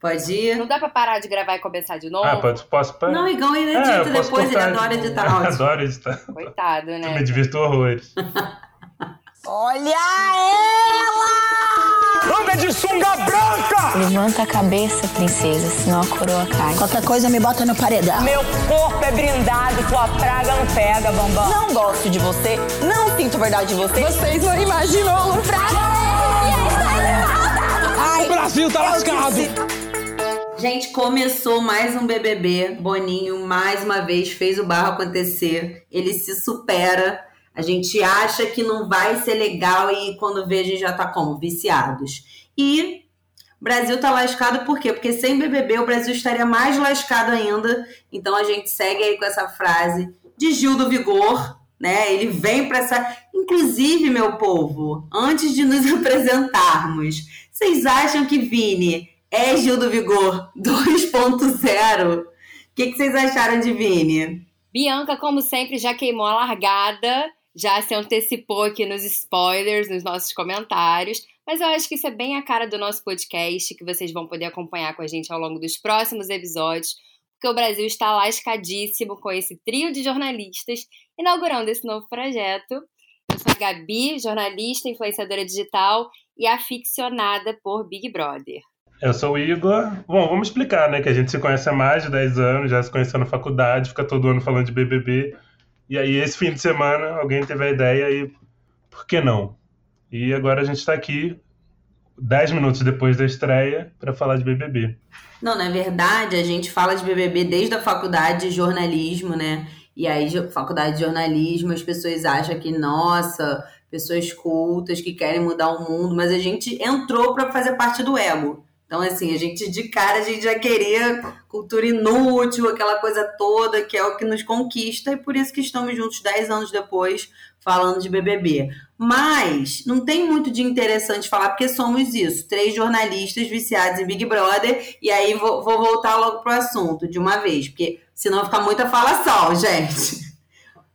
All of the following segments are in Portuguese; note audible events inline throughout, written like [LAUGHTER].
Pode ir? Não dá pra parar de gravar e começar de novo? Ah, pode, posso parar? Não, Igão ele edita É, eu depois, ele adora editar [LAUGHS] áudio. Adoro editar. Coitado, Eu né? me divirto horrores. Olha ela! Anda de sunga branca! Levanta a cabeça, princesa, senão a coroa cai. Qualquer coisa me bota no paredão. Meu corpo é brindado, tua praga não pega, bambam. Não gosto de você, não sinto verdade de você. Vocês não imaginam o O Brasil tá lascado! Gente, começou mais um BBB. Boninho, mais uma vez, fez o barro acontecer. Ele se supera. A gente acha que não vai ser legal e quando vê, a gente já tá como? Viciados. E o Brasil tá lascado por quê? Porque sem BBB o Brasil estaria mais lascado ainda. Então a gente segue aí com essa frase de Gil do Vigor, né? Ele vem para essa. Inclusive, meu povo, antes de nos [LAUGHS] apresentarmos, vocês acham que Vini é Gil do Vigor 2.0? O que, que vocês acharam de Vini? Bianca, como sempre, já queimou a largada, já se antecipou aqui nos spoilers, nos nossos comentários. Mas eu acho que isso é bem a cara do nosso podcast, que vocês vão poder acompanhar com a gente ao longo dos próximos episódios, porque o Brasil está lascadíssimo com esse trio de jornalistas inaugurando esse novo projeto. Eu sou a Gabi, jornalista, influenciadora digital e aficionada por Big Brother. Eu sou o Igor. Bom, vamos explicar, né? Que a gente se conhece há mais de 10 anos, já se conheceu na faculdade, fica todo ano falando de BBB. E aí, esse fim de semana, alguém teve a ideia e por que não? E agora a gente tá aqui, 10 minutos depois da estreia, para falar de BBB. Não, na verdade, a gente fala de BBB desde a faculdade de jornalismo, né? E aí, faculdade de jornalismo, as pessoas acham que, nossa, pessoas cultas que querem mudar o mundo, mas a gente entrou para fazer parte do ego. Então, assim, a gente de cara, a gente já queria cultura inútil, aquela coisa toda, que é o que nos conquista, e por isso que estamos juntos 10 anos depois falando de BBB. Mas não tem muito de interessante falar, porque somos isso, três jornalistas viciados em Big Brother, e aí vou, vou voltar logo pro assunto de uma vez, porque senão fica muita falação, gente.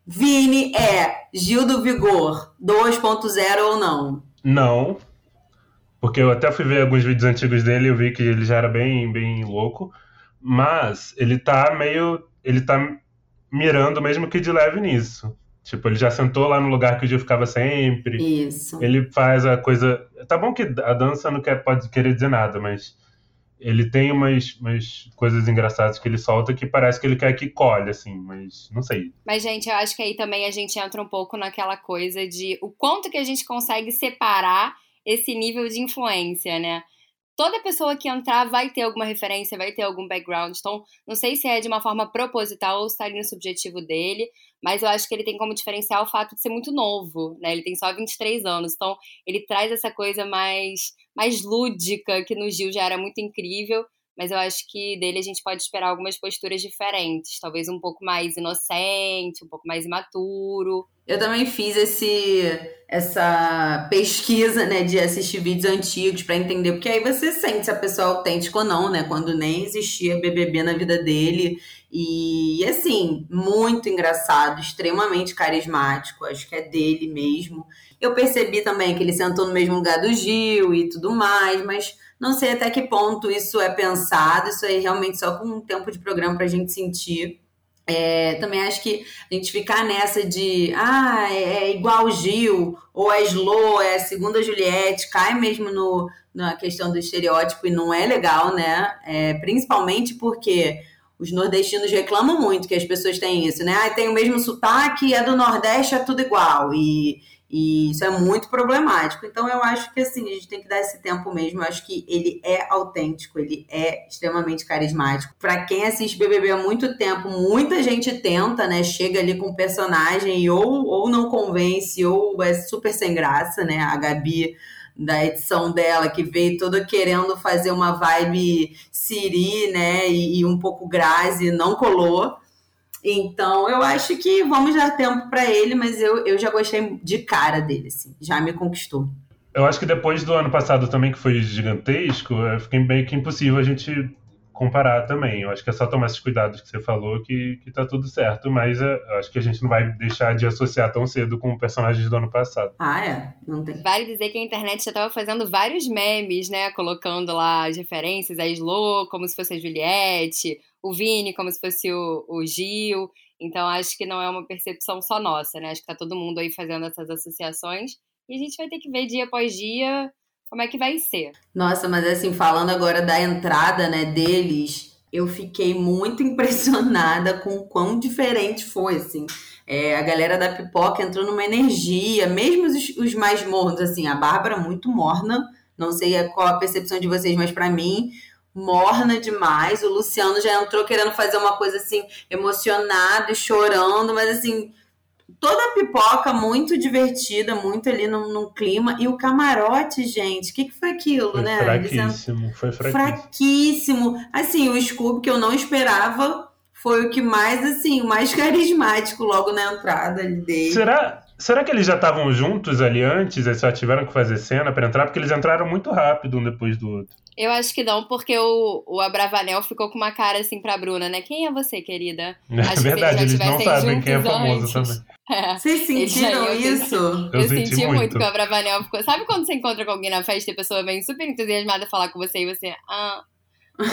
Vini é Gil do Vigor 2.0 ou não? Não, porque eu até fui ver alguns vídeos antigos dele e eu vi que ele já era bem, bem louco, mas ele tá meio. Ele tá mirando mesmo que de leve nisso. Tipo, ele já sentou lá no lugar que o Gil ficava sempre. Isso. Ele faz a coisa. Tá bom que a dança não quer, pode querer dizer nada, mas ele tem umas, umas coisas engraçadas que ele solta que parece que ele quer que colhe, assim, mas não sei. Mas, gente, eu acho que aí também a gente entra um pouco naquela coisa de o quanto que a gente consegue separar esse nível de influência, né? Toda pessoa que entrar vai ter alguma referência, vai ter algum background. Então, não sei se é de uma forma proposital ou se tá ali no subjetivo dele, mas eu acho que ele tem como diferencial o fato de ser muito novo, né? Ele tem só 23 anos, então ele traz essa coisa mais, mais lúdica, que no Gil já era muito incrível, mas eu acho que dele a gente pode esperar algumas posturas diferentes, talvez um pouco mais inocente, um pouco mais imaturo. Eu também fiz esse essa pesquisa, né, de assistir vídeos antigos pra entender, porque aí você sente se a pessoa é autêntica ou não, né, quando nem existia BBB na vida dele. E assim, muito engraçado, extremamente carismático, acho que é dele mesmo. Eu percebi também que ele sentou no mesmo lugar do Gil e tudo mais, mas não sei até que ponto isso é pensado, isso aí realmente só com um tempo de programa pra gente sentir. É, também acho que a gente ficar nessa de ah, é, é igual Gil, ou é Slow, é a segunda Juliette, cai mesmo no, na questão do estereótipo e não é legal, né? É, principalmente porque os nordestinos reclamam muito que as pessoas têm isso, né? Ah, tem o mesmo sotaque, é do Nordeste, é tudo igual. E, e isso é muito problemático. Então eu acho que assim, a gente tem que dar esse tempo mesmo. Eu acho que ele é autêntico, ele é extremamente carismático. Pra quem assiste BBB há muito tempo, muita gente tenta, né? Chega ali com o personagem e ou, ou não convence, ou é super sem graça, né? A Gabi da edição dela, que veio toda querendo fazer uma vibe Siri, né? E, e um pouco Grazi, não colou. Então, eu acho que vamos dar tempo para ele, mas eu, eu já gostei de cara dele, assim, já me conquistou. Eu acho que depois do ano passado também, que foi gigantesco, fica meio que impossível a gente comparar também. Eu acho que é só tomar esses cuidados que você falou que, que tá tudo certo, mas é, eu acho que a gente não vai deixar de associar tão cedo com personagens do ano passado. Ah, é? Não tem. Vale dizer que a internet já tava fazendo vários memes, né? Colocando lá as referências, a Slo como se fosse a Juliette, o Vini como se fosse o, o Gil. Então acho que não é uma percepção só nossa, né? Acho que tá todo mundo aí fazendo essas associações. E a gente vai ter que ver dia após dia como é que vai ser. Nossa, mas assim, falando agora da entrada, né, deles, eu fiquei muito [LAUGHS] impressionada com o quão diferente foi, assim. É, a galera da pipoca entrou numa energia, mesmo os, os mais mornos, assim, a Bárbara muito morna, não sei qual a percepção de vocês, mas para mim, morna demais. O Luciano já entrou querendo fazer uma coisa assim, emocionado e chorando, mas assim, toda a pipoca muito divertida, muito ali num, num clima. E o camarote, gente, o que, que foi aquilo, Foi né? fraquíssimo, foi fraquíssimo. fraquíssimo. Assim, o Scooby que eu não esperava foi o que mais, assim, o mais [LAUGHS] carismático logo na entrada dele. Será, será que eles já estavam juntos ali antes e só tiveram que fazer cena pra entrar? Porque eles entraram muito rápido um depois do outro. Eu acho que não, porque o, o Abravanel ficou com uma cara assim pra Bruna, né? Quem é você, querida? [LAUGHS] É Acho que se verdade, eles eles já não sabem quem é famoso antes. também. [LAUGHS] É. Vocês sentiram ter- isso? Eu Eu, senti senti muito. muito. que o Abravanel ficou. Sabe quando você encontra com alguém na festa e a pessoa vem super entusiasmada falar com você e você. Ah,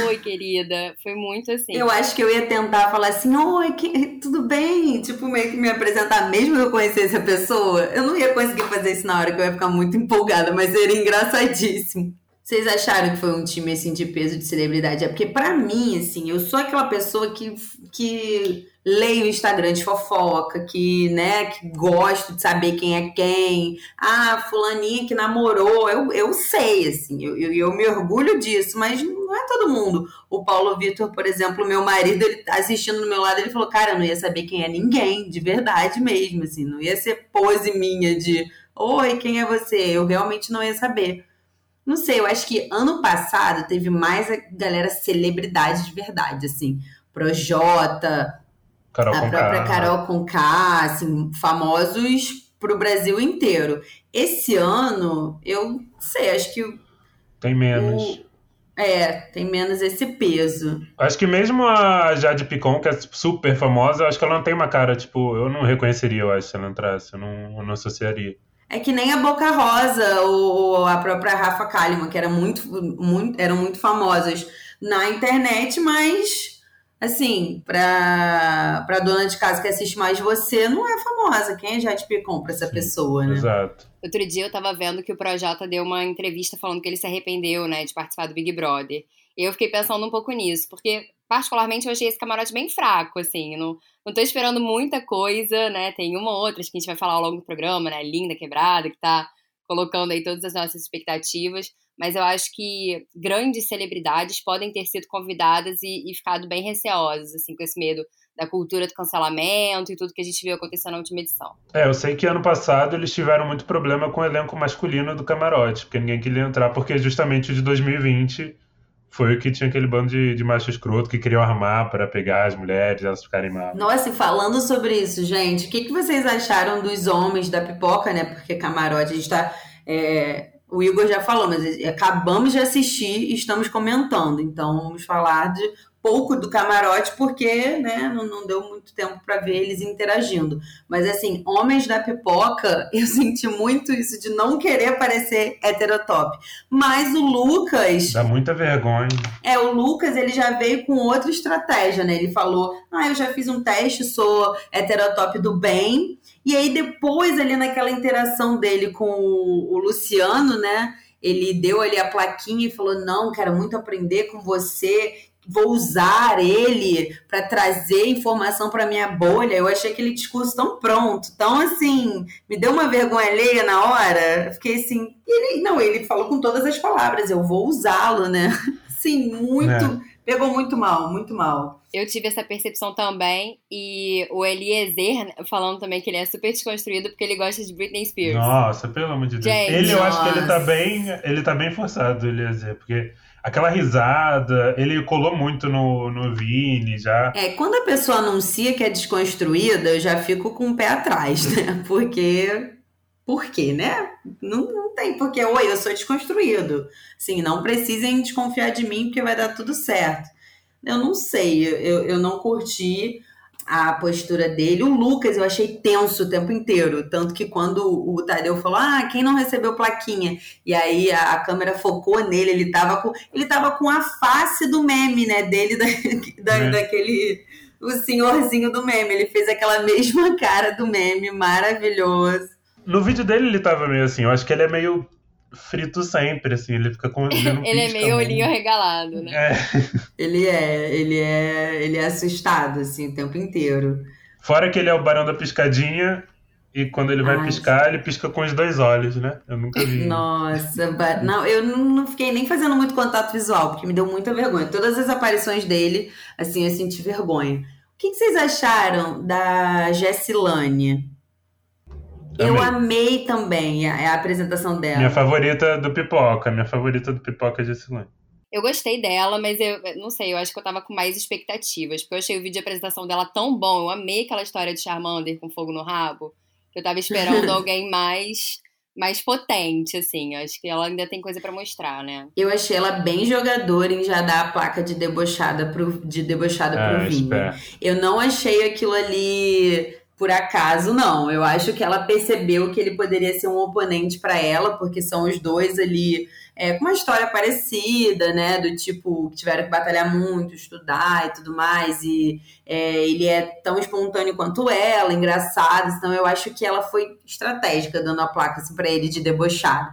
oi, [LAUGHS] querida. Foi muito assim. Eu acho que eu ia tentar falar assim, oi, que- tudo bem? Tipo, meio que me apresentar, mesmo que eu conhecesse a pessoa. Eu não ia conseguir fazer isso na hora, que eu ia ficar muito empolgada, mas seria engraçadíssimo. Vocês acharam que foi um time, assim, de peso de celebridade? É porque, pra mim, assim, eu sou aquela pessoa que, que leio o Instagram de fofoca, que, né, que gosto de saber quem é quem. Ah, fulaninha que namorou. Eu, eu sei, assim, eu, eu, eu me orgulho disso, mas não é todo mundo. O Paulo Vitor, por exemplo, meu marido, ele tá assistindo do meu lado, ele falou, cara, eu não ia saber quem é ninguém, de verdade mesmo, assim, não ia ser pose minha de, oi, quem é você? Eu realmente não ia saber. Não sei, eu acho que ano passado teve mais a galera celebridade de verdade, assim, Projota, Carol a própria Carol Conká, assim, famosos pro Brasil inteiro. Esse ano, eu não sei, acho que Tem menos. o- é, tem menos esse peso. Acho que mesmo a Jade Picon, que é super famosa, acho que ela não tem uma cara, tipo, eu não reconheceria, eu acho, se ela entrasse, eu não, eu não associaria. É que nem a Boca Rosa ou a própria Rafa Kalimann, que era muito, muito, eram muito famosas na internet, mas assim, pra, pra dona de casa que assiste mais você, não é famosa. Quem é Jade Picon pra essa Sim, pessoa, né? Exato. Outro dia eu tava vendo que o Projota deu uma entrevista falando que ele se arrependeu, né, de participar do Big Brother. E eu fiquei pensando um pouco nisso, porque particularmente eu achei esse camarote bem fraco, assim. Não, não tô esperando muita coisa, né? Tem uma ou outra que a gente vai falar ao longo do programa, né? Linda, quebrada, que tá colocando aí todas as nossas expectativas. Mas eu acho que grandes celebridades podem ter sido convidadas e, e ficado bem receosas, assim, com esse medo da cultura do cancelamento e tudo que a gente viu acontecer na última edição. É, eu sei que ano passado eles tiveram muito problema com o elenco masculino do camarote, porque ninguém queria entrar, porque justamente o de 2020 foi o que tinha aquele bando de, de macho escroto que queriam armar para pegar as mulheres, elas ficarem mal. Nossa, e falando sobre isso, gente, o que, que vocês acharam dos homens da pipoca, né? Porque camarote, a gente tá. é, o Igor já falou, mas acabamos de assistir e estamos comentando. Então, vamos falar de pouco do camarote, porque né, não, não deu muito tempo para ver eles interagindo. Mas assim, homens da pipoca, [LAUGHS] eu senti muito isso de não querer parecer heterotop. Mas o Lucas. Dá muita vergonha. É, o Lucas, ele já veio com outra estratégia, né? Ele falou: Ah, eu já fiz um teste, sou heterotop do bem. E aí, depois, ali naquela interação dele com o, o Luciano, né? Ele deu ali a plaquinha e falou: Não, quero muito aprender com você. Vou usar ele para trazer informação para minha bolha. Eu achei aquele discurso tão pronto, tão assim, me deu uma vergonha alheia na hora. Eu fiquei assim, e ele, não, ele falou com todas as palavras, eu vou usá-lo, né? [LAUGHS] Sim, muito. É. Pegou muito mal, muito mal. Eu tive essa percepção também. E o Eliezer né, falando também que ele é super desconstruído porque ele gosta de Britney Spears. Nossa, pelo amor de Deus. Gente, ele, eu acho que ele tá bem. Ele tá bem forçado, dizer, porque aquela risada, ele colou muito no, no Vini já. É, quando a pessoa anuncia que é desconstruída, eu já fico com o pé atrás, né? [LAUGHS] Porque. Por quê, né? Não, não tem porque, oi, eu sou desconstruído. Sim, não precisem desconfiar de mim porque vai dar tudo certo. eu não sei, eu, eu não curti a postura dele. O Lucas eu achei tenso o tempo inteiro. Tanto que quando o Tadeu falou, ah, quem não recebeu plaquinha? E aí a, a câmera focou nele, ele tava com. Ele tava com a face do meme, né? Dele, da, [LAUGHS] da É. daquele. O senhorzinho do meme. Ele fez aquela mesma [LAUGHS] cara do meme, maravilhoso. No vídeo dele ele tava meio assim, eu acho que ele é meio frito sempre, assim, ele fica com. Ele, [LAUGHS] Ele é meio olhinho regalado, né? É. Ele é, ele é, ele é assustado, assim, o tempo inteiro. Fora que ele é o barão da piscadinha, e quando ele vai Ai, piscar, ele pisca com os dois olhos, né? Eu nunca vi. Nossa, não, eu não não fiquei nem fazendo muito contato visual, porque me deu muita vergonha. Todas as aparições dele, assim, eu senti vergonha. O que, que vocês acharam da Jessilane? Eu amei também a, a apresentação dela. Minha favorita do Pipoca, minha favorita do Pipoca é Jessilane. Eu gostei dela, mas eu não sei, eu acho que eu tava com mais expectativas, porque eu achei o vídeo de apresentação dela tão bom, eu amei aquela história de Charmander com fogo no rabo, que eu tava esperando [LAUGHS] alguém mais mais potente, assim. Eu Acho que ela ainda tem coisa pra mostrar, né? Eu achei ela bem jogadora em já dar a placa de debochada pro, de debochada pro Ah, Vini. espera. Eu não achei aquilo ali por acaso, não. Eu acho que ela percebeu que ele poderia ser um oponente para ela, porque são os dois ali é, com uma história parecida, né? Do tipo, que tiveram que batalhar muito, estudar e tudo mais. E é, ele é tão espontâneo quanto ela, engraçado. Então eu acho que ela foi estratégica dando a placa assim, para ele de debochado.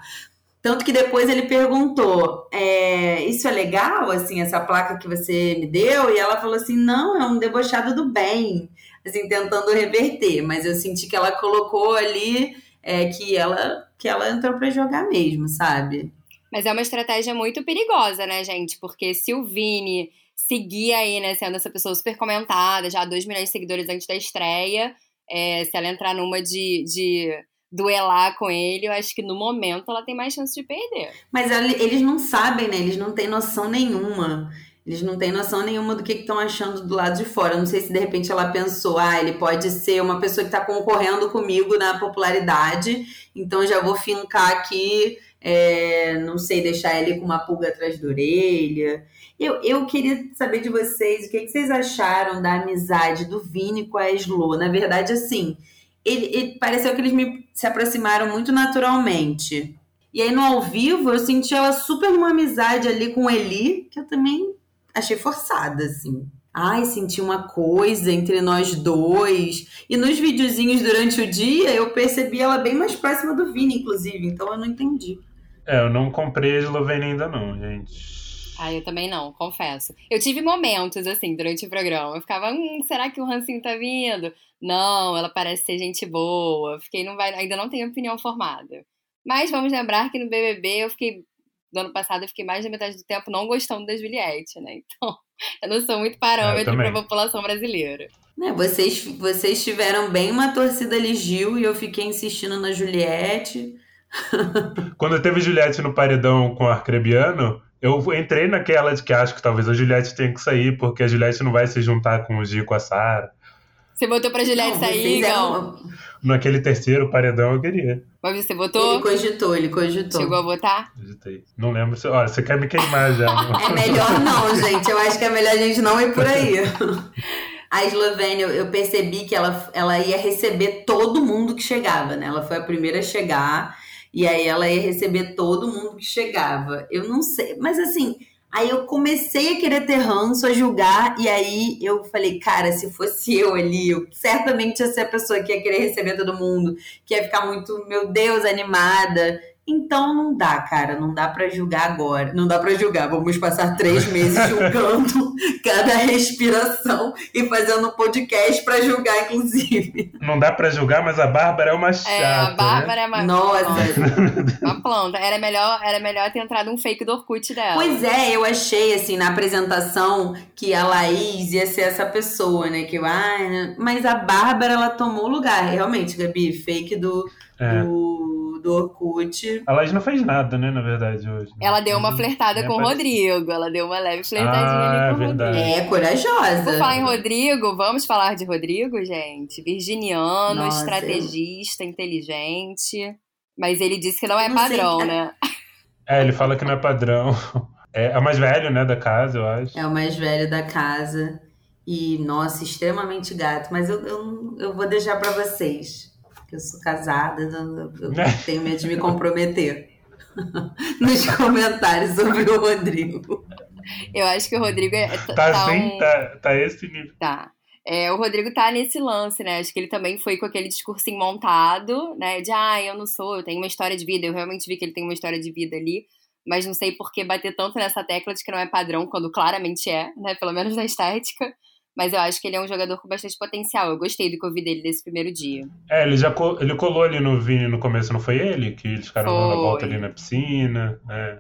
Tanto que depois ele perguntou: é, Isso é legal, assim, essa placa que você me deu? E ela falou assim: Não, é um debochado do bem. Assim, tentando reverter. Mas eu senti que ela colocou ali é, que, ela, que ela entrou pra jogar mesmo, sabe? Mas é uma estratégia muito perigosa, né, gente? Porque se o Vini seguir aí, né, sendo essa pessoa super comentada, já 2 milhões de seguidores antes da estreia, é, se ela entrar numa de, de duelar com ele, eu acho que no momento ela tem mais chance de perder. Mas eles não sabem, né? Eles não têm noção nenhuma. Eles não têm noção nenhuma do que estão achando do lado de fora. Não sei se de repente ela pensou, ah, ele pode ser uma pessoa que está concorrendo comigo na popularidade, então já vou fincar aqui, é, não sei, deixar ele com uma pulga atrás da orelha. Eu, eu queria saber de vocês o que, que vocês acharam da amizade do Vini com a Slo. Na verdade, assim, ele, ele- pareceu que eles me, se aproximaram muito naturalmente. E aí no ao vivo eu senti ela super numa amizade ali com o Eli, que eu também achei forçada, assim. Ai, senti uma coisa entre nós dois. E nos videozinhos durante o dia eu percebi ela bem mais próxima do Vini, inclusive. Então eu não entendi. É, eu não comprei a Eslovênia ainda não, gente. Ah, eu também não, confesso. Eu tive momentos, assim, durante o programa. Eu ficava, hum, será que o Rancinho tá vindo? Não, ela parece ser gente boa. Fiquei, não vai, ainda não tenho opinião formada. Mas vamos lembrar que no BBB eu fiquei, no ano passado, eu fiquei mais da metade do tempo não gostando da Juliette, né? Então, [LAUGHS] eu não sou muito parâmetro também. pra população brasileira. Né, vocês, vocês tiveram bem uma torcida ali Gil e eu fiquei insistindo na Juliette. [LAUGHS] Quando teve Juliette no paredão com o Arcrebiano, eu entrei naquela de que acho que talvez a Juliette tenha que sair, porque a Juliette não vai se juntar com o Gi e com a Sara. Você votou pra Juliette Não, sair, Igão? Naquele terceiro paredão eu queria. Mas você Ele votou? cogitou, ele cogitou. Chegou a votar? Digitei. Não lembro se. Olha, você quer me queimar já. [LAUGHS] não? É melhor não, gente. Eu acho que é melhor a gente não ir por aí. A Eslovênia, eu percebi que ela, ela ia receber todo mundo que chegava, né? Ela foi a primeira a chegar. E aí ela ia receber todo mundo que chegava. Eu não sei, mas assim, aí eu comecei a querer ter ranço, a julgar, e aí eu falei, cara, se fosse eu ali, eu certamente ia ser a pessoa que ia querer receber todo mundo, que ia ficar muito, meu Deus, animada. Então não dá, cara, não dá pra julgar agora. Não dá pra julgar. Vamos passar três [LAUGHS] meses julgando cada respiração e fazendo um podcast pra julgar, inclusive. Não dá pra julgar, mas a Bárbara é uma chata. É, a né? Bárbara é uma, Nossa. uma planta. Era melhor, era melhor ter entrado um fake do Orkut dela. Pois é, eu achei assim na apresentação que a Laís ia ser essa pessoa, né? Que eu, né? mas a Bárbara ela tomou o lugar, realmente, Gabi, fake do, É. do, do Orkut. A Laís não fez nada, né, na verdade, hoje. né? Ela deu uma flertada Nem com o. Rodrigo. Ela deu uma leve flertadinha Ah, ali com o é verdade. Rodrigo. É, corajosa. Por falar em Rodrigo, vamos falar de Rodrigo, gente? Virginiano, Nossa, estrategista, inteligente. Mas ele disse que não é Não sei, padrão, é- né? [LAUGHS] É, ele fala que não é padrão. [LAUGHS] É, é o mais velho, né, da casa, eu acho. É o mais velho da casa. E, nossa, extremamente gato. Mas eu, eu, eu vou deixar pra vocês. Eu sou casada, eu, eu tenho medo de me comprometer. [LAUGHS] Nos comentários sobre o Rodrigo. Eu acho que o Rodrigo é, Tá, tá assim, um- tá, tá esse nível. Tá. É, o Rodrigo tá nesse lance, né? Acho que ele também foi com aquele discursinho montado, né? De, ah, eu não sou, eu tenho uma história de vida. Eu realmente vi que ele tem uma história de vida ali. Mas não sei por que bater tanto nessa tecla de que não é padrão, quando claramente é, né? Pelo menos na estética. Mas eu acho que ele é um jogador com bastante potencial. Eu gostei do que eu vi dele nesse primeiro dia. É, ele já co- ele colou ali no Vini no começo, não foi ele? Que eles ficaram dando a volta ali na piscina. É,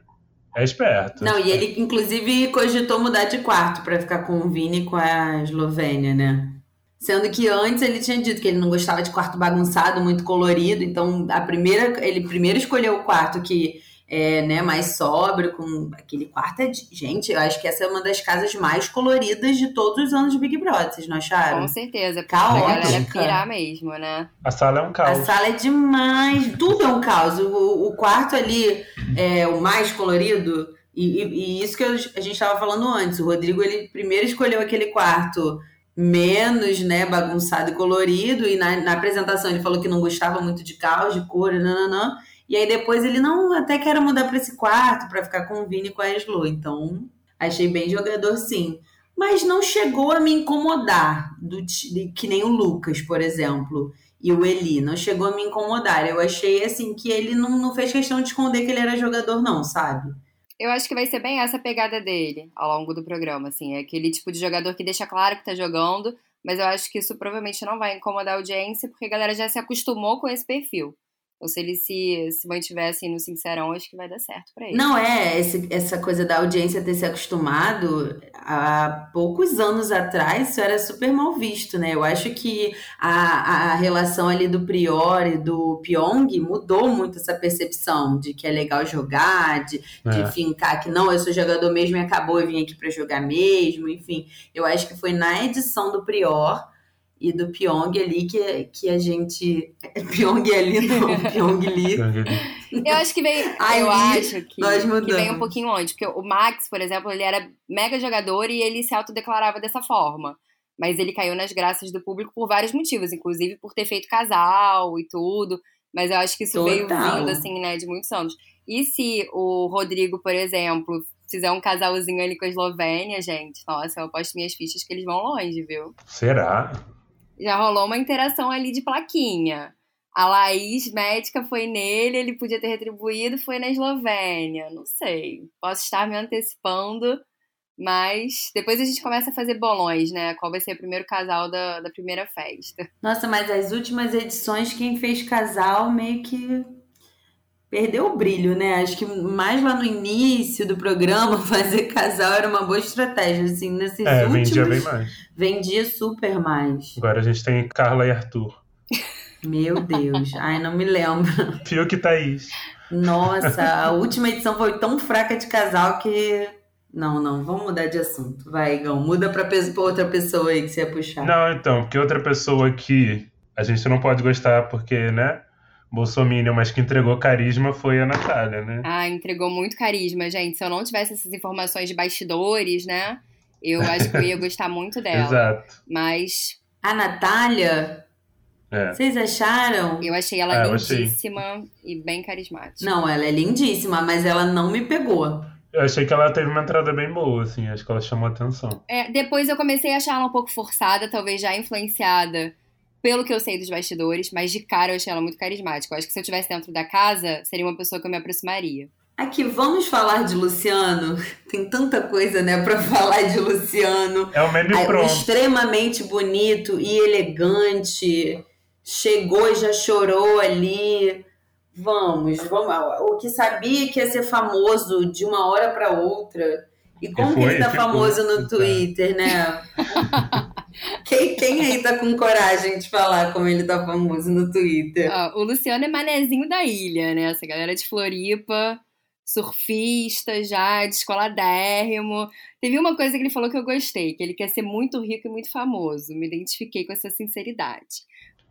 é esperto. Não, e ele, inclusive, cogitou mudar de quarto pra ficar com o Vini e com a Eslovênia, né? Sendo que antes ele tinha dito que ele não gostava de quarto bagunçado, muito colorido. Então, a primeira, ele primeiro escolheu o quarto que é né, mais sóbrio, com aquele quarto é de... Gente, eu acho que essa é uma das casas mais coloridas de todos os anos de Big Brother, vocês não acharam? Com certeza. Pra Caótica. galera pirar mesmo, né? A sala é um A caos. sala é demais, tudo é um caos. O, o quarto ali é o mais colorido, e, e- e isso que eu- a gente estava falando antes. O Rodrigo, ele primeiro escolheu aquele quarto menos né, bagunçado e colorido, e na, na apresentação ele falou que não gostava muito de caos, de cor, nananã. E aí depois ele não, até quero mudar para esse quarto para ficar com o Vini e com a Slo. Então, achei bem jogador sim. Mas não chegou a me incomodar, do, de- que nem o Lucas, por exemplo e o Eli. Não chegou a me incomodar. Eu achei assim que ele não, não fez questão de esconder que ele era jogador, não, sabe? Eu acho que vai ser bem essa pegada dele ao longo do programa, assim. É aquele tipo de jogador que deixa claro que tá jogando, mas eu acho que isso provavelmente não vai incomodar a audiência, porque a galera já se acostumou com esse perfil. Então, se ele se, se mantiver assim no Sincerão, acho que vai dar certo pra ele. Não é esse- essa coisa da audiência ter se acostumado. Há poucos anos atrás, isso era super mal visto, né? Eu acho que a, a relação ali do Prior e do Pyong mudou muito essa percepção de que é legal jogar, de, de É. fincar que não, eu sou jogador mesmo e acabou, eu vim aqui pra jogar mesmo, enfim. Eu acho que foi na edição do Prior e do Pyong ali que, que a gente. [LAUGHS] Pyong ali, não, [LAUGHS] Pyong Lee. Eu acho que vem. [LAUGHS] Aí, eu acho que, nós que vem mudamos. um pouquinho antes. Porque o Max, por exemplo, ele era mega jogador e ele se autodeclarava dessa forma. Mas ele caiu nas graças do público por vários motivos, inclusive por ter feito casal e tudo. Mas eu acho que isso veio Total. vindo, assim, né, de muitos anos. E se o Rodrigo, por exemplo, fizer um casalzinho ali com a Eslovênia, gente, nossa, eu aposto minhas fichas que eles vão longe, viu? Será? Já rolou uma interação ali de plaquinha. A Laís, médica, foi nele, ele podia ter retribuído, foi na Eslovênia. Não sei. Posso estar me antecipando, mas depois a gente começa a fazer bolões, né? Qual vai ser o primeiro casal da, da primeira festa. Nossa, mas as últimas edições, quem fez casal meio que perdeu o brilho, né? Acho que mais lá no início do programa, [LAUGHS] fazer casal era uma boa estratégia. Assim, nesses É, últimos. vendia bem mais. vendia super mais. Agora a gente tem Carla e Arthur. Meu Deus. Ai, não me lembro. [LAUGHS] Fiuk e Thaís. Nossa, a [LAUGHS] última edição foi tão fraca de casal que. Não, não, vamos mudar de assunto. Vai, Igão, muda pra, pe- pra outra pessoa aí que você ia puxar. Não, então, porque outra pessoa que a gente não pode gostar porque, né? Bolsominion, mas que entregou carisma foi a Natália, né? Ah, entregou muito carisma, gente. Se eu não tivesse essas informações de bastidores, né? Eu acho que eu ia gostar muito [LAUGHS] dela. Exato. Mas A Natália, É. vocês acharam? eu achei ela Ah, eu achei. lindíssima e bem carismática. Não, ela é lindíssima, mas ela não me pegou. Eu achei que ela teve uma entrada bem boa, assim, acho que ela chamou atenção. É, depois eu comecei a achar ela um pouco forçada, talvez já influenciada pelo que eu sei dos bastidores, mas de cara eu achei ela muito carismática. Eu acho que se eu estivesse dentro da casa, seria uma pessoa que eu me aproximaria. Aqui, vamos falar de Luciano? [LAUGHS] Tem tanta coisa, né, pra falar de Luciano. É o meme o pronto. extremamente bonito e elegante. Chegou e já chorou ali. Vamos, vamos. O que sabia que ia ser famoso de uma hora pra outra. E como que foi, ele tá famoso no Twitter, né? [LAUGHS] quem, quem aí tá com coragem de falar como ele tá famoso no Twitter? Ah, o Luciano é manezinho da ilha, né? Essa galera de Floripa, surfista já, descoladérrimo. Teve uma coisa que ele falou que eu gostei, que ele quer ser muito rico e muito famoso. Me identifiquei com essa sinceridade.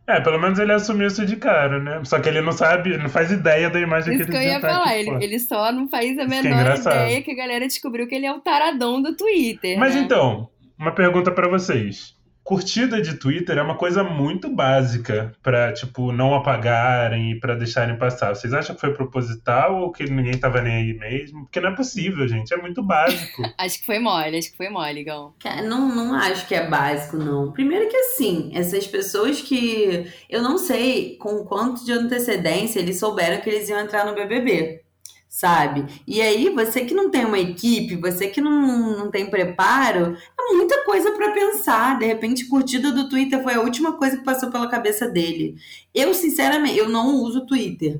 É, pelo menos ele assumiu isso de cara, né? Só que ele não sabe, não faz ideia da imagem Isso que que ele eu ia tá falar, aqui, ele, ele só não faz a Isso que é menor engraçado. ideia que a galera descobriu que ele é o taradão do Twitter. Mas né? então, uma pergunta pra vocês. Curtida de Twitter é uma coisa muito básica pra, tipo, não apagarem e pra deixarem passar. Vocês acham que foi proposital ou que ninguém tava nem aí mesmo? Porque não é possível, gente. É muito básico. [LAUGHS] Acho que foi mole, acho que foi mole, Gão. Cara, Não, não acho que é básico, não. Primeiro que assim, essas pessoas que. Eu não sei com quanto de antecedência eles souberam que eles iam entrar no BBB. Sabe? E aí, você que não tem uma equipe, você que não, não tem preparo, é muita coisa pra pensar. De repente, curtida do Twitter foi a última coisa que passou pela cabeça dele. Eu, sinceramente, eu não uso Twitter.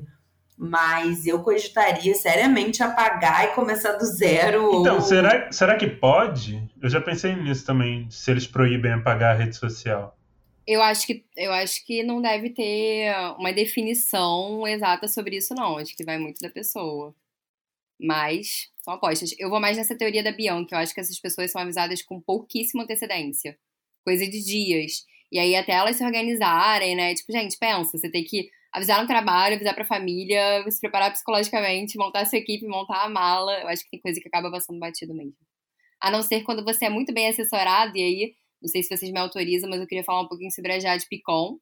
Mas eu cogitaria seriamente apagar e começar do zero. Então, ou... será, será que pode? Eu já pensei nisso também, se eles proíbem apagar a rede social. Eu acho que eu acho que não deve ter uma definição exata sobre isso, não. Acho que vai muito da pessoa. Mas são apostas. Eu vou mais nessa teoria da Bianca. Eu acho que essas pessoas são avisadas com pouquíssima antecedência. Coisa de dias. E aí, até elas se organizarem, né? Tipo, gente, pensa, você tem que avisar no trabalho, avisar pra família, se preparar psicologicamente, montar a sua equipe, montar a mala. Eu acho que tem coisa que acaba passando batido mesmo. A não ser quando você é muito bem assessorado, e aí, não sei se vocês me autorizam, mas eu queria falar um pouquinho sobre a Jade Picon.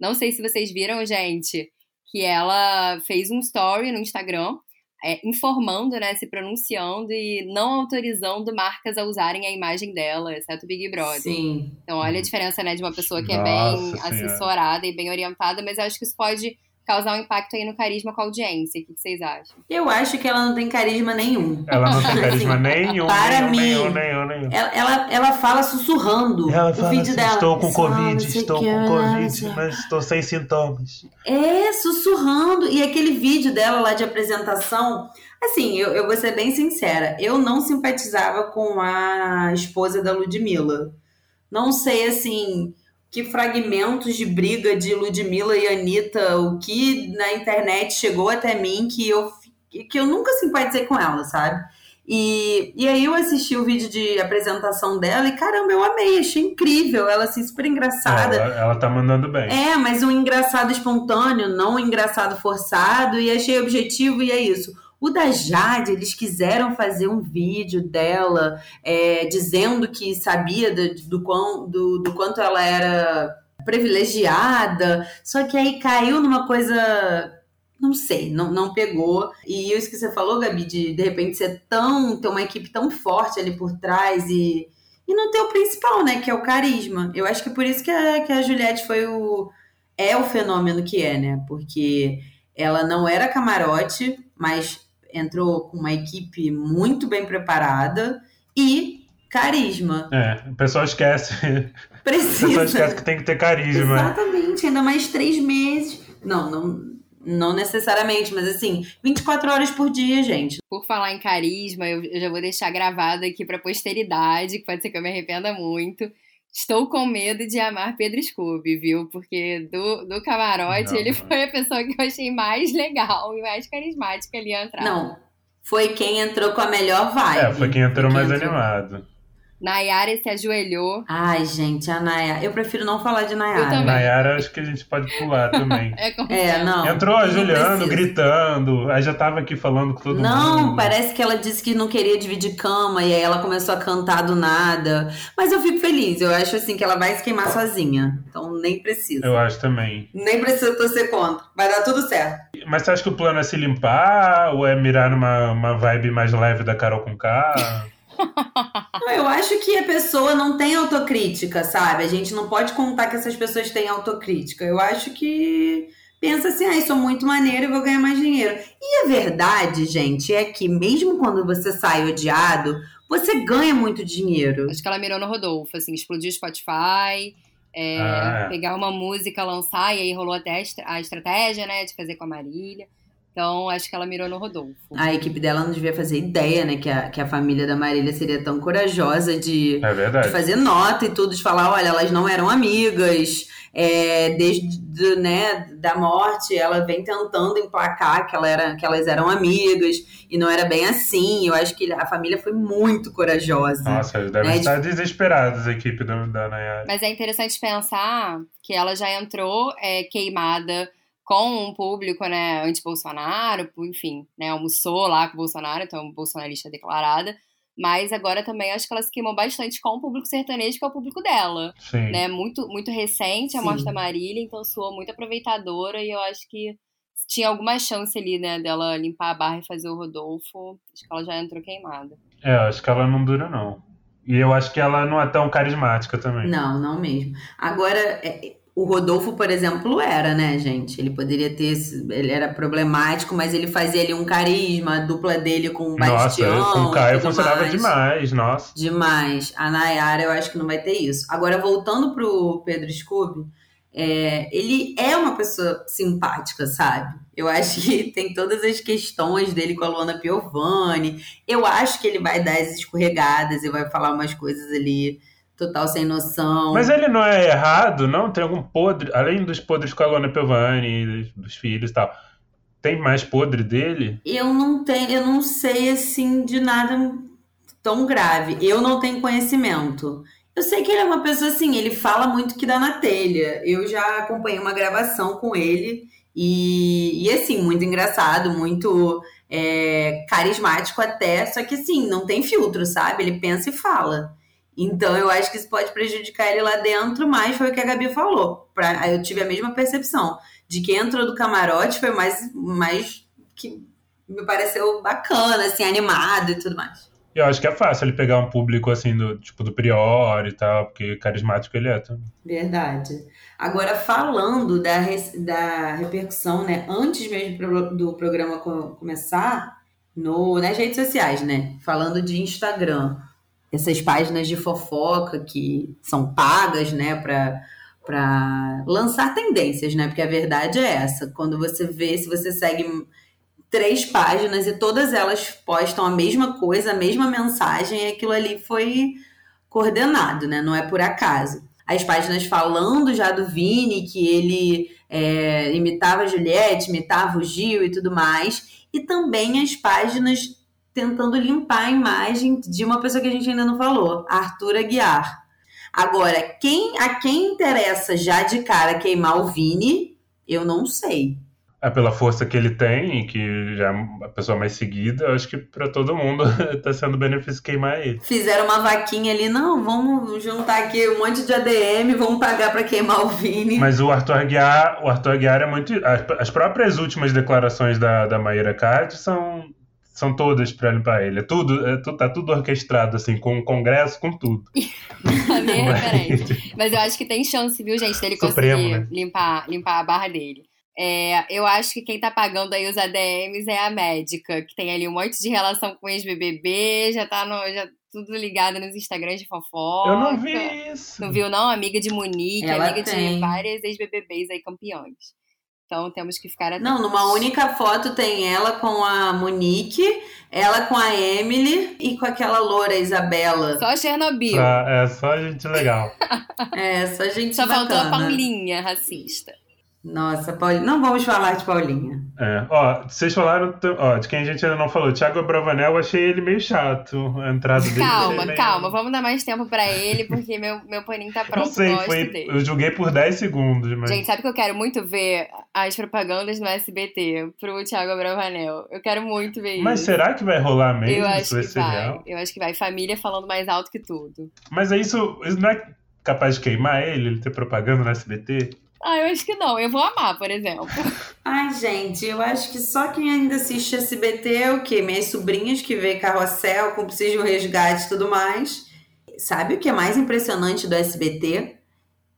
Não sei se vocês viram, gente, que ela fez um story no Instagram é, informando, né, se pronunciando e não autorizando marcas a usarem a imagem dela, exceto o Big Brother. Sim. Então, olha a diferença, né, de uma pessoa que é Nossa bem Senhora. assessorada e bem orientada, mas eu acho que isso pode causar um impacto aí no carisma com a audiência. O que vocês acham? Eu acho que ela não tem carisma nenhum. Ela não tem [LAUGHS] carisma nenhum, Para nenhum, mim. nenhum, nenhum, nenhum. Ela, ela, ela fala sussurrando Ela o fala vídeo assim, dela. estou com Covid, estou com Covid, mas estou sem sintomas. É, sussurrando. E aquele vídeo dela lá de apresentação. Assim, eu, eu vou ser bem sincera. Eu não simpatizava com a esposa da Ludmilla. Não sei, assim, que fragmentos de briga de Ludmilla e Anitta, o que na internet chegou até mim que eu, que eu nunca simpatizei com ela, sabe? E, e aí eu assisti o vídeo de apresentação dela e caramba, eu amei, achei incrível. Ela assim, super engraçada. Ela, ela tá mandando bem. É, mas um engraçado espontâneo, não um engraçado forçado, e achei objetivo, e é isso. O da Jade, eles quiseram fazer um vídeo dela é, dizendo que sabia do, do, quão- do- do quanto ela era privilegiada, só que aí caiu numa coisa. Não sei, não, não pegou. E isso que você falou, Gabi, de de repente ser tão. ter uma equipe tão forte ali por trás e. E não ter o principal, né? Que é o carisma. Eu acho que por isso que a, que a Juliette foi o. É o fenômeno que é, né? Porque ela não era camarote, mas entrou com uma equipe muito bem preparada e carisma. É, o pessoal esquece. [LAUGHS] O pessoal Precisa. esquece que tem que ter carisma. Exatamente, ainda mais três meses. Não, não, não necessariamente, mas assim, 24 horas por dia, gente. Por falar em carisma, eu, eu já vou deixar gravado aqui pra posteridade, que pode ser que eu me arrependa muito. Estou com medo de amar Pedro Scooby, viu? Porque do, do camarote, Não, ele não. foi a pessoa que eu achei mais legal e mais carismática ali a entrar. Não, foi quem entrou com a melhor vibe. É, foi quem entrou mais entrou- animado. Nayara se ajoelhou. Ai, gente, a Nayara. Eu prefiro não falar de Nayara. Eu também. Nayara, acho que a gente pode pular também. [LAUGHS] É, como É, não. Entrou a não Juliano, precisa. gritando, aí já tava aqui falando com todo Não, mundo. parece que ela disse que não queria dividir cama e aí ela começou a cantar do nada. Mas eu fico feliz, eu acho assim que ela vai se queimar sozinha. Então nem precisa. Eu acho também. Nem precisa torcer contra. Vai dar tudo certo. Mas você acha que o plano é se limpar ou é mirar numa uma vibe mais leve da Carol com K? [LAUGHS] Eu acho que a pessoa não tem autocrítica, sabe? A gente não pode contar que essas pessoas têm autocrítica. Eu acho que pensa assim, ai, sou muito maneiro e vou ganhar mais dinheiro. E a verdade, gente, é que mesmo quando você sai odiado, você ganha muito dinheiro. Acho que ela mirou no Rodolfo, assim, explodiu o Spotify, é, Ah, é. pegar uma música, lançar, e aí rolou até a estra- a estratégia, né, de fazer com a Marília. Então, acho que ela mirou no Rodolfo. A equipe dela não devia fazer ideia, né? Que a, que a família da Marília seria tão corajosa de, É de fazer nota e tudo, de falar, olha, elas não eram amigas, é, desde né, da morte, ela vem tentando emplacar que, ela era, que elas eram amigas, e não era bem assim. Eu acho que a família foi muito corajosa. Nossa, eles devem né? estar desesperados, a equipe da, da Nayara. Mas é interessante pensar que ela já entrou é, queimada com um público, né, anti-Bolsonaro, enfim, né, almoçou lá com o Bolsonaro, então bolsonarista declarada, mas agora também acho que ela se queimou bastante com o público sertanejo, que é o público dela, Sim. né, muito, muito recente a Sim. morte da Marília, então soou muito aproveitadora e eu acho que tinha alguma chance ali, né, dela limpar a barra e fazer o Rodolfo, acho que ela já entrou queimada. É, acho que ela não dura, não. E eu acho que ela não é tão carismática também. Não, não mesmo. Agora, é, o Rodolfo, por exemplo, era, né, gente? Ele poderia ter. Ele era problemático, mas ele fazia ali um carisma, a dupla dele com o Nossa, Bastião. com o Caio funcionava mais. demais, nossa. Demais. A Nayara, eu acho que não vai ter isso. Agora, voltando pro Pedro Scooby, é, ele é uma pessoa simpática, sabe? Eu acho que [LAUGHS] tem todas as questões dele com a Luana Piovani. Eu acho que ele vai dar as escorregadas e vai falar umas coisas ali total sem noção. Mas ele não é errado, não? Tem algum podre, além dos podres com a Luana Piovani, dos, dos filhos e tal. Tem mais podre dele? Eu não tenho, eu não sei assim de nada tão grave. Eu não tenho conhecimento. Eu sei que ele é uma pessoa assim, ele fala muito que dá na telha. Eu já acompanhei uma gravação com ele e, e assim, muito engraçado, muito é, carismático até, só que assim, não tem filtro, sabe? Ele pensa e fala. Então eu acho que isso pode prejudicar ele lá dentro, mas foi o que a Gabi falou. Pra, eu tive a mesma percepção de que entrou do camarote foi mais, mais que me pareceu bacana, assim, animado e tudo mais. Eu acho que é fácil ele pegar um público assim, do tipo do Prior e tal, porque carismático ele é também. Verdade. Agora, falando da, da repercussão, né, antes mesmo do programa co- começar, no, nas redes sociais, né? Falando de Instagram, essas páginas de fofoca que são pagas, né, para para lançar tendências, né? Porque a verdade é essa. Quando você vê, se você segue três páginas e todas elas postam a mesma coisa, a mesma mensagem, aquilo ali foi coordenado, né? Não é por acaso. As páginas falando já do Vini, que ele é, imitava a Juliette, imitava o Gil e tudo mais, e também as páginas tentando limpar a imagem de uma pessoa que a gente ainda não falou, Arthur Aguiar. Agora, quem a quem interessa já de cara queimar o Vini, eu não sei. É pela força que ele tem e que já é a pessoa mais seguida, eu acho que pra todo mundo [LAUGHS] tá sendo benefício queimar ele. Fizeram uma vaquinha ali, não, vamos juntar aqui um monte de ADM, vamos pagar para queimar o Vini. Mas o Arthur Aguiar, o Arthur Aguiar é muito. As, as próprias últimas declarações da, da Maíra Card são, são todas pra limpar ele. É tudo, é, tá tudo orquestrado, assim, com o Congresso, com tudo. [LAUGHS] Minha referência. [LAUGHS] Mas eu acho que tem chance, viu, gente, dele Supremo, conseguir né? limpar, limpar a barra dele. É, eu acho que quem tá pagando aí os ADMs é a médica, que tem ali um monte de relação com ex-BBB, já tá no, já tudo ligado nos Instagrams de fofoca. Eu não vi isso. Não viu, não? Amiga de Monique, Ela amiga tem. de várias ex-BBBs aí campeões. Então temos que ficar atentos. Não, numa única foto tem ela com a Monique, ela com a Emily e com aquela loura Isabela. Só Chernobyl. Só- é só gente legal. [LAUGHS] É, só gente Só faltou a bacana. Paulinha, racista. Nossa, Paulinha. Não vamos falar de Paulinha. É. Ó, vocês falaram t- ó, de quem a gente ainda não falou. Thiago Bravanel, eu achei ele meio chato. A entrada dele. Calma, meio- calma. Vamos dar mais tempo pra ele, porque meu, meu paninho tá pronto. Não sei, gosto foi, dele. eu julguei por 10 segundos, mas. Gente, sabe que eu quero muito ver as propagandas no SBT pro Thiago Abravanel? Eu quero muito ver Mas isso. será que vai rolar mesmo? eu acho Isso vai que ser vai. real? Eu acho que vai. Família falando mais alto que tudo. Mas é isso, isso não é capaz de queimar ele, ele ter propaganda no SBT? Ah, eu acho que não. Eu vou amar, por exemplo. [LAUGHS] Ai, gente, eu acho que só quem ainda assiste SBT é o quê? Minhas sobrinhas que vê carrossel, cúmplices de um resgate e tudo mais. Sabe o que é mais impressionante do SBT?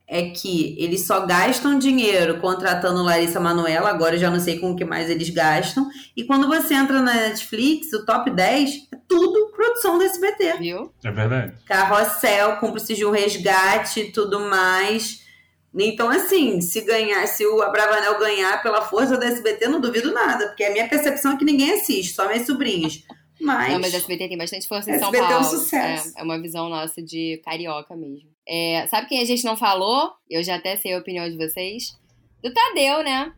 É que eles só gastam dinheiro contratando Larissa Manoela, agora eu já não sei com o que mais eles gastam. E quando você entra na Netflix, o top 10 é tudo produção do SBT. Viu? É verdade. Carrossel, cúmplices de um resgate e tudo mais. Então, assim, se ganhar, se o Abravanel ganhar pela força do SBT, não duvido nada, porque a minha percepção é que ninguém assiste, só minhas sobrinhas. Mas, Não, mas a SBT tem bastante força em SBT São é um Paulo. sucesso. É, é uma visão nossa de carioca mesmo. É, sabe quem a gente não falou? Eu já até sei a opinião de vocês. Do Tadeu, né?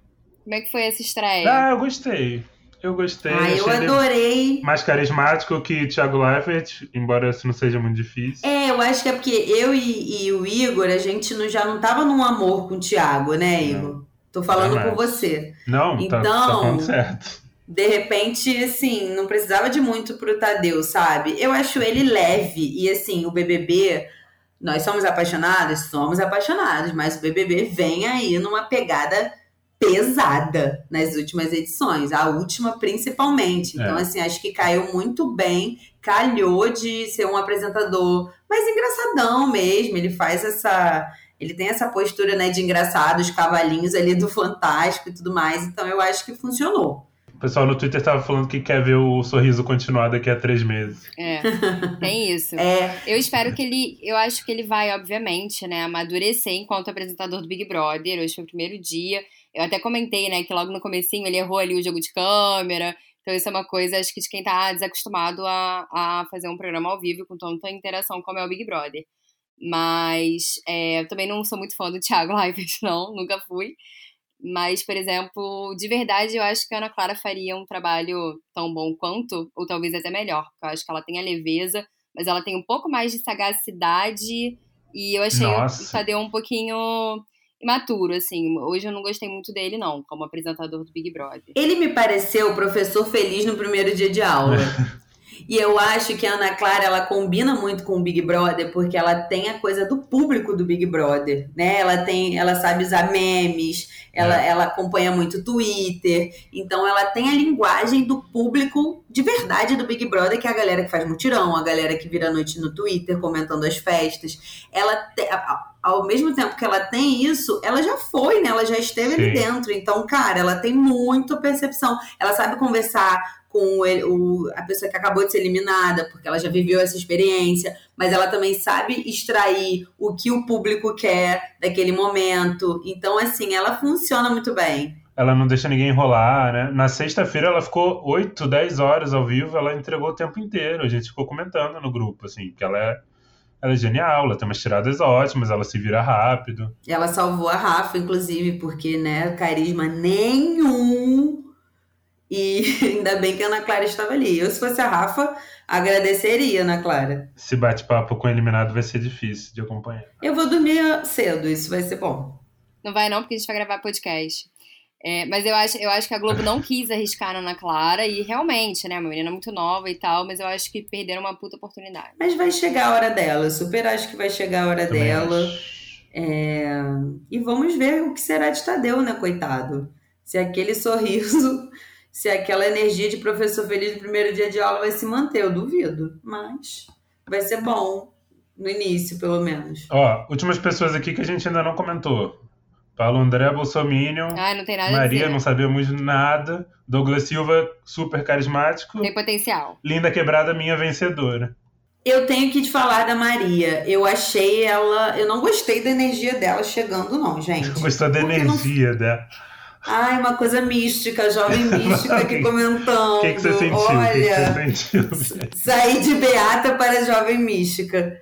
Como é que foi essa estreia? Ah, eu gostei. Eu gostei. ah, eu adorei. mais carismático que Thiago Leifert, embora isso não seja muito difícil. É, eu acho que é porque eu e, e o Igor, a gente não, já não tava num amor com o Thiago, né, Igor? Tô falando por você. Não, tá, tá Então- certo. De repente, assim, não precisava de muito pro Tadeu, sabe? Eu acho ele leve. E assim, o BBB, nós somos apaixonados? Somos apaixonados, mas o BBB vem aí numa pegada pesada nas últimas edições, a última principalmente. Então, É. assim, acho que caiu muito bem, calhou de ser um apresentador mais engraçadão mesmo. Ele faz essa. Ele tem essa postura, né, de engraçado, os cavalinhos ali do Fantástico e tudo mais. Então, eu acho que funcionou. O pessoal no Twitter tava falando que quer ver o sorriso continuar daqui a três meses. É, tem isso. [LAUGHS] É, Eu espero que ele. Eu acho que ele vai, obviamente, né, amadurecer enquanto apresentador do Big Brother. Hoje foi o primeiro dia. Eu até comentei, né, que logo no comecinho ele errou ali o jogo de câmera. Então isso é uma coisa, acho que de quem tá desacostumado a, a fazer um programa ao vivo com tanta interação como é o Big Brother. Mas é, eu também não sou muito fã do Thiago [LAUGHS] Leifert, não, nunca fui. Mas, por exemplo, de verdade, eu acho que a Ana Clara faria um trabalho tão bom quanto, ou talvez até melhor. Porque eu acho que ela tem a leveza, mas ela tem um pouco mais de sagacidade. E eu achei Nossa. o Tadeu um pouquinho imaturo, assim. Hoje eu não gostei muito dele, não, como apresentador do Big Brother. ele me pareceu o professor feliz no primeiro dia de aula. [LAUGHS] E eu acho que a Ana Clara ela combina muito com o Big Brother porque ela tem a coisa do público do Big Brother, né? Ela tem, ela sabe usar memes, ela, ela acompanha muito Twitter, então ela tem a linguagem do público de verdade do Big Brother, que é a galera que faz mutirão, a galera que vira noite no Twitter comentando as festas. Ela te- ao mesmo tempo que ela tem isso, ela já foi, né? Ela já esteve ali Sim. dentro. Então, cara, ela tem muita percepção. Ela sabe conversar com o- a pessoa que acabou de ser eliminada, porque ela já viveu essa experiência, mas ela também sabe extrair o que o público quer daquele momento. Então, assim, ela funciona muito bem. Ela não deixa ninguém enrolar, né? Na sexta-feira ela ficou 8, 10 horas ao vivo, ela entregou o tempo inteiro. A gente ficou comentando no grupo, assim, que ela é, ela é genial, ela tem umas tiradas ótimas, ela se vira rápido. Ela salvou a Rafa, inclusive, porque, né, carisma nenhum. E [LAUGHS] ainda bem que a Ana Clara estava ali. Eu, se fosse a Rafa, agradeceria, Ana Clara. Esse bate-papo com o eliminado vai ser difícil de acompanhar. Eu vou dormir cedo, isso vai ser bom. Não vai não, porque a gente vai gravar podcast. É, mas eu acho, eu acho que a Globo não quis arriscar na Ana Clara e realmente, né, uma menina muito nova e tal, mas eu acho que perderam uma puta oportunidade. Mas vai chegar a hora dela. Eu super acho que vai chegar a hora Também dela. É, E vamos ver o que será de Tadeu, né, coitado? Se aquele sorriso, se aquela energia de professor feliz no primeiro dia de aula vai se manter, eu duvido. Mas vai ser bom, no início, pelo menos. Ó, últimas pessoas aqui que a gente ainda não comentou. Paulo André Bolsominion. Ai, não tem nada a Maria, dizer. não sabemos nada. Douglas Silva, super carismático. Tem potencial. Linda Quebrada, minha vencedora. Eu tenho que te falar da Maria. Eu achei ela. Eu não gostei da energia dela chegando, não, gente. Gostou da Porque não- energia dela. Ai, uma coisa mística, jovem [LAUGHS] mística aqui comentando. O que, que você sentiu? O que, Olha. que você sentiu? [LAUGHS] Saí de Beata para Jovem Mística.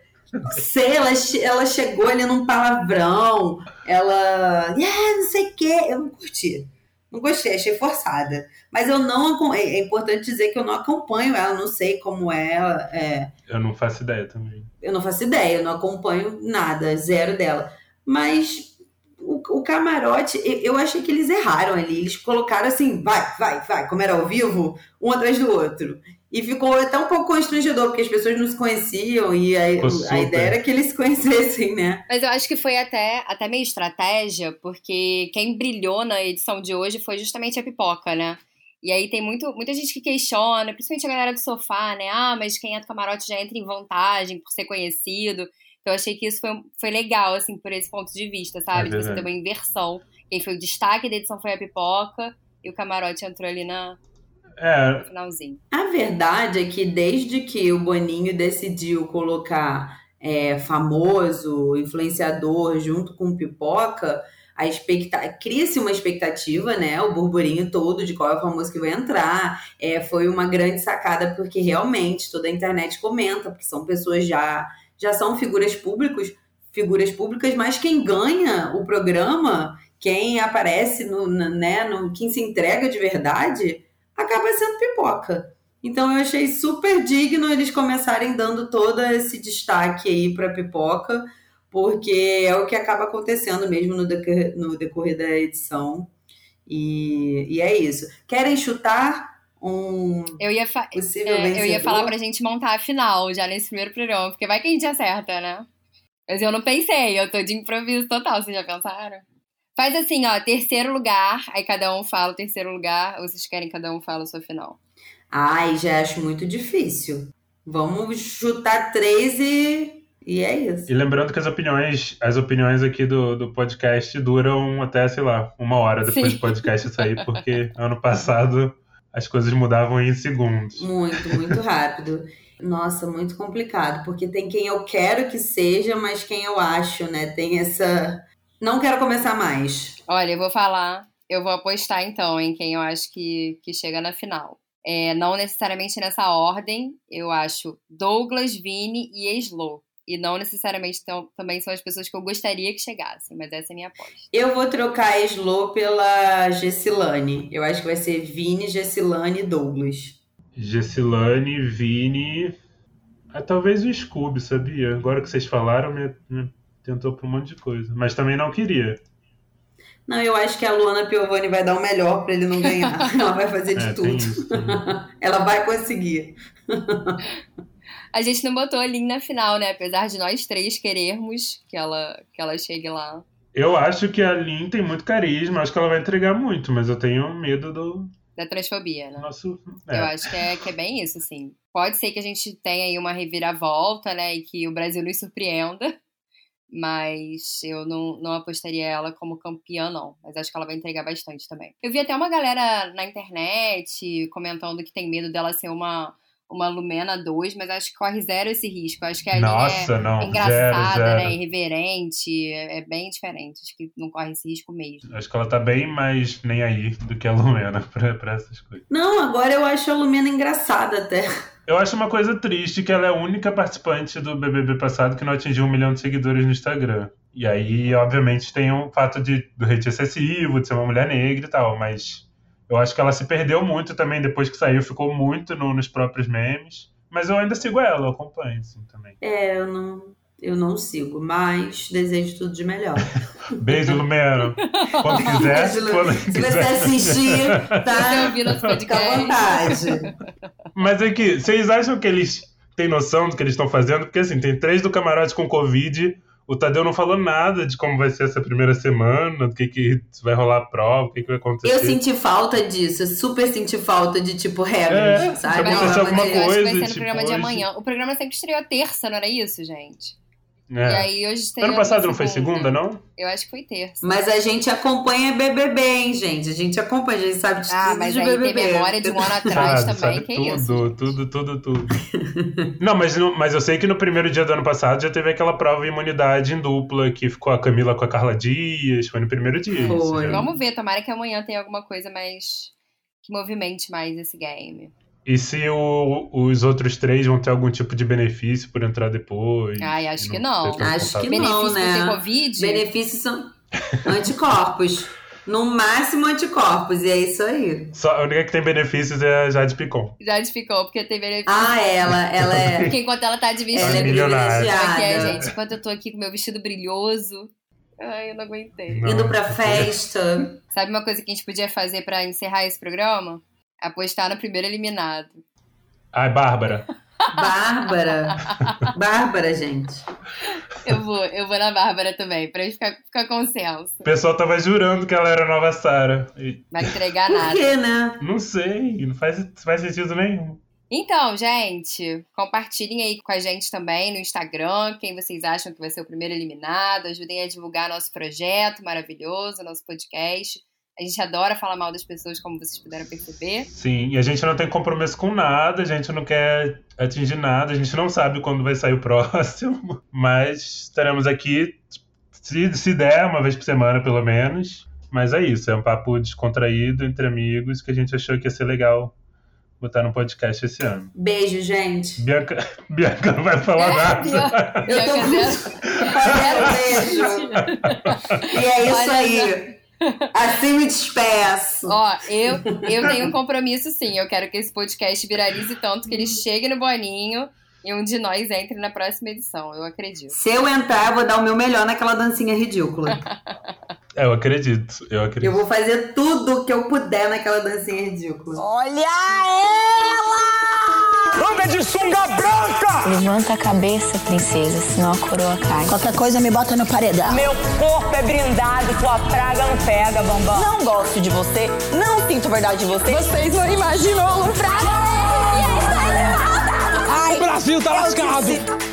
Sei, ela, ela chegou ali num palavrão. Ela. Yeah, não sei o quê. Eu não curti. Não gostei, achei forçada. Mas eu não. É é importante dizer que eu não acompanho ela, não sei como é ela. É, Eu não faço ideia também. eu não faço ideia, eu não acompanho nada, zero dela. Mas o, o camarote, eu, achei que eles erraram ali. Eles colocaram assim, vai, vai, vai, como era ao vivo, um atrás do outro. E ficou até um pouco constrangedor, porque as pessoas não se conheciam e a, a ideia era que eles se conhecessem, né? Mas eu acho que foi até, até meio estratégia, porque quem brilhou na edição de hoje foi justamente a pipoca, né? E aí tem muito, muita gente que questiona, principalmente a galera do sofá, né? Ah, mas quem é do camarote já entra em vantagem por ser conhecido. Então eu achei que isso foi, foi legal, assim, por esse ponto de vista, sabe? É de você ter uma inversão. Quem foi o destaque da edição foi a pipoca e o camarote entrou ali na, É, no finalzinho. A verdade é que desde que o Boninho decidiu colocar é, famoso, influenciador junto com pipoca, a expecta... cria-se uma expectativa, né? O burburinho todo de qual é o famoso que vai entrar. É, foi uma grande sacada, porque realmente toda a internet comenta, porque são pessoas já, já são figuras públicas, figuras públicas, mas quem ganha o programa, quem aparece no, né, no quem se entrega de verdade, acaba sendo pipoca. Então eu achei super digno eles começarem dando todo esse destaque aí para pipoca porque é o que acaba acontecendo mesmo no decorrer, no decorrer da edição. E, e é isso. Querem chutar um eu ia possível é, Eu ia falar pra gente montar a final já nesse primeiro programa, porque vai que a gente acerta, né? Mas eu não pensei, eu tô de improviso total, vocês já pensaram? Faz assim, ó, terceiro lugar, aí cada um fala o terceiro lugar, ou vocês querem cada um fala a sua final? Ai, já acho muito difícil. Vamos chutar três e e é isso. E lembrando que as opiniões, as opiniões aqui do, do podcast duram até, sei lá, uma hora depois Sim. do podcast sair, porque [LAUGHS] ano passado as coisas mudavam em segundos. Muito, muito rápido. Nossa, muito complicado, porque tem quem eu quero que seja, mas quem eu acho, né? Tem essa. Não quero começar mais. Olha, eu vou falar, eu vou apostar então em quem eu acho que, que chega na final. É, não necessariamente nessa ordem, eu acho Douglas, Vini e Slow. E não necessariamente tão, também são as pessoas que eu gostaria que chegassem, mas essa é a minha aposta. Eu vou trocar a Slow pela Gessilane. Eu acho que vai ser Vini, Gessilane e Douglas. Gessilane, Vini. Ah, talvez o Scooby, sabia? Agora que vocês falaram, me, me tentou por um monte de coisa. Mas também não queria. Não, eu acho que a Luana Piovani vai dar o melhor para ele não ganhar. [LAUGHS] Ela vai fazer de é, tudo. [LAUGHS] Ela vai conseguir. [LAUGHS] A gente não botou a Lin na final, né? Apesar de nós três querermos que ela, que ela chegue lá. Eu acho que a Lin tem muito carisma, acho que ela vai entregar muito, mas eu tenho medo do. Da transfobia, né? Nosso... É. Eu acho que é, que é bem isso, assim. Pode ser que a gente tenha aí uma reviravolta, né? E que o Brasil nos surpreenda. Mas eu não, não apostaria ela como campeã, não. Mas acho que ela vai entregar bastante também. Eu vi até uma galera na internet comentando que tem medo dela ser uma uma Lumena 2, mas acho que corre zero esse risco. Acho que a Nossa, é não, engraçada, zero, zero. né? Irreverente, é, é bem diferente. Acho que não corre esse risco mesmo. Acho que ela tá bem mais nem aí do que a Lumena [LAUGHS] pra, pra essas coisas. Não, agora eu acho a Lumena engraçada até. Eu acho uma coisa triste que ela é a única participante do BBB passado que não atingiu um milhão de seguidores no Instagram. E aí, obviamente, tem o fato de, do hate excessivo, de ser uma mulher negra e tal, mas eu acho que ela se perdeu muito também depois que saiu, ficou muito no, nos próprios memes. Mas eu ainda sigo ela, eu acompanho, assim, também. É, eu não, eu não sigo, mas desejo tudo de melhor. [LAUGHS] Beijo, Lumero. Quando quiser. Beijo, quando Se quiser. [LAUGHS] você assistir, tá? Fica à vontade. Mas é que, vocês acham que eles têm noção do que eles estão fazendo? Porque, assim, tem três do camarote com Covid o Tadeu não falou nada de como vai ser essa primeira semana, do que, que vai rolar a prova, o que, que vai acontecer. Eu senti falta disso, super senti falta de, tipo, regras, é, sabe? Se alguma coisa, acho que vai ser no tipo, programa hoje... de amanhã. O programa sempre estreou terça, não era isso, gente? É. E aí hoje Ano passado não foi segunda, não? Eu acho que foi terça. Mas a gente acompanha BBB, hein, gente? A gente acompanha, a gente sabe de ah, tudo mas de aí BBB. tem memória de um ano [LAUGHS] atrás sabe, também, sabe que tudo, é isso? Tudo, tudo, tudo, tudo. não, mas, mas eu sei que no primeiro dia do ano passado já teve aquela prova de imunidade em dupla, que ficou a Camila com a Carla Dias, foi no primeiro dia. Foi. Vamos ver, tomara que amanhã tenha alguma coisa mais... que movimente mais esse game. E se o, os outros três vão ter algum tipo de benefício por entrar depois? Ai, acho que não. Acho que benefício não, né? Ter Covid? Benefícios são anticorpos. No máximo anticorpos, e é isso aí. Só, a única que tem benefícios é a Jade Picon. Jade Picon, porque tem benefícios. Ah, ela, ela é. [LAUGHS] Porque enquanto ela tá de vestido. Ela é milionária. Aqui é, gente. Enquanto eu tô aqui com meu vestido brilhoso. Ai, eu não aguentei. Não, Indo pra festa. Sabe uma coisa que a gente podia fazer pra encerrar esse programa? Apostar no primeiro eliminado. Ai, Bárbara. Bárbara. Bárbara, gente. Eu vou, eu vou na Bárbara também, pra ficar, ficar consenso. O pessoal tava jurando que ela era a nova Sarah. E... Vai entregar Por nada. quê, né? Não sei, não faz, faz sentido nenhum. Então, gente, compartilhem aí com a gente também no Instagram quem vocês acham que vai ser o primeiro eliminado. Ajudem a divulgar nosso projeto maravilhoso, nosso podcast. A gente adora falar mal das pessoas, como vocês puderam perceber. Sim, e a gente não tem compromisso com nada, a gente não quer atingir nada, a gente não sabe quando vai sair o [LAUGHS] próximo, mas estaremos aqui Se, se der, uma vez por semana, pelo menos. Mas é isso, é um papo descontraído entre amigos que a gente achou que ia ser legal botar no podcast esse ano. Beijo, gente. Bianca, [LAUGHS] Bianca não vai falar nada. Eu tô Bianca muito... [LAUGHS] Beijo. E é isso Olha aí. Assim me despeço. Ó, eu, eu tenho um compromisso sim. Eu quero que esse podcast viralize tanto que ele chegue no Boninho e um de nós entre na próxima edição. Eu acredito. Se eu entrar, eu vou dar o meu melhor naquela dancinha ridícula. É, eu acredito, eu acredito. Eu vou fazer tudo que eu puder naquela dancinha ridícula. Olha ela! Anda de sunga branca! Levanta a cabeça, princesa, senão a coroa cai. Qualquer coisa me bota no paredão. Meu corpo é brindado, tua praga não pega, bambam. Não gosto de você, não sinto verdade de você. Vocês não imaginam a Lu Fraga. O Brasil tá lascado! disse-